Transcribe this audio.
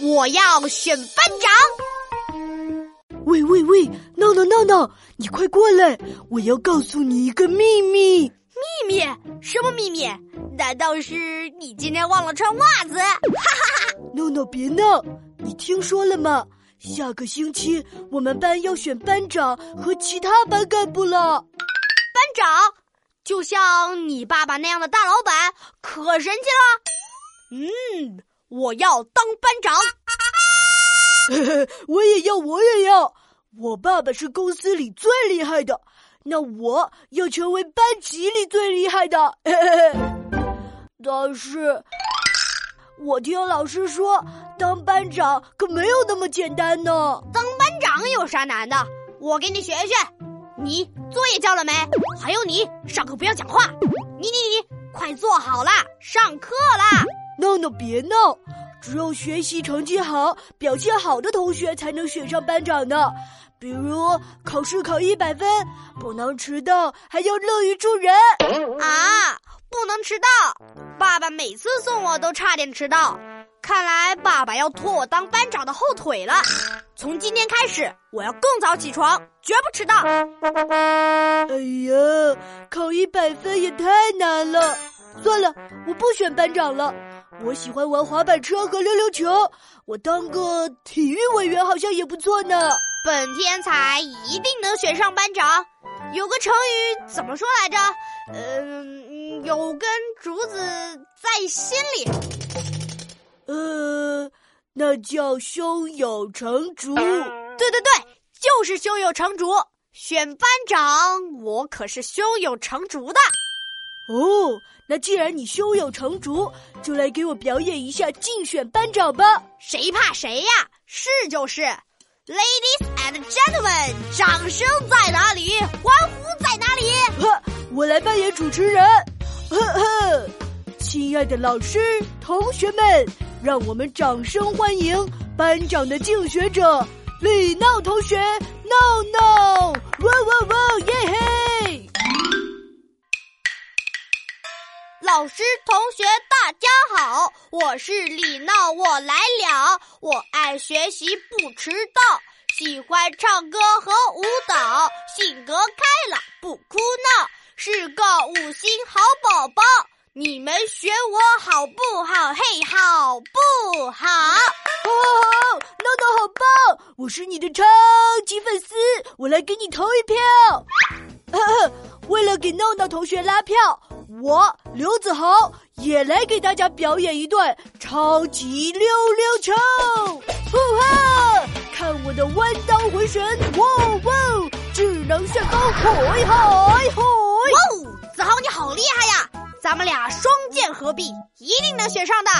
要选班长。喂喂喂，闹闹闹闹，你快过来！我要告诉你一个秘密。秘密？什么秘密？难道是你今天忘了穿袜子？哈哈哈！闹闹别闹，你听说了吗？下个星期我们班要选班长和其他班干部了。班长，就像你爸爸那样的大老板，可神气了。嗯，我要当班长。我也要，我也要。我爸爸是公司里最厉害的，那我要成为班级里最厉害的。但是，我听老师说，当班长可没有那么简单呢。当班长有啥难的？我给你学学。你作业交了没？还有你，上课不要讲话。你你你，快坐好了，上课啦！闹闹别闹。只有学习成绩好、表现好的同学才能选上班长呢。比如考试考一百分，不能迟到，还要乐于助人。啊，不能迟到！爸爸每次送我都差点迟到，看来爸爸要拖我当班长的后腿了。从今天开始，我要更早起床，绝不迟到。哎呀，考一百分也太难了。算了，我不选班长了。我喜欢玩滑板车和溜溜球，我当个体育委员好像也不错呢。本天才一定能选上班长。有个成语怎么说来着？嗯，有根竹子在心里。呃，那叫胸有成竹。对对对，就是胸有成竹。选班长，我可是胸有成竹的。哦，那既然你胸有成竹，就来给我表演一下竞选班长吧！谁怕谁呀？是就是。Ladies and gentlemen，掌声在哪里？欢呼在哪里？呵，我来扮演主持人。呵呵，亲爱的老师、同学们，让我们掌声欢迎班长的竞选者李闹同学。闹闹，同学，大家好，我是李闹，我来了。我爱学习，不迟到，喜欢唱歌和舞蹈，性格开朗，不哭闹，是个五星好宝宝。你们学我好不好？嘿，好不好？哦，闹闹好棒！我是你的超级粉丝，我来给你投一票。为了给闹闹同学拉票。我刘子豪也来给大家表演一段超级溜溜球，呼哈！看我的弯刀回旋，哇哇！智能旋风，嗨嗨嗨！哇，子豪你好厉害呀！咱们俩双剑合璧，一定能选上的。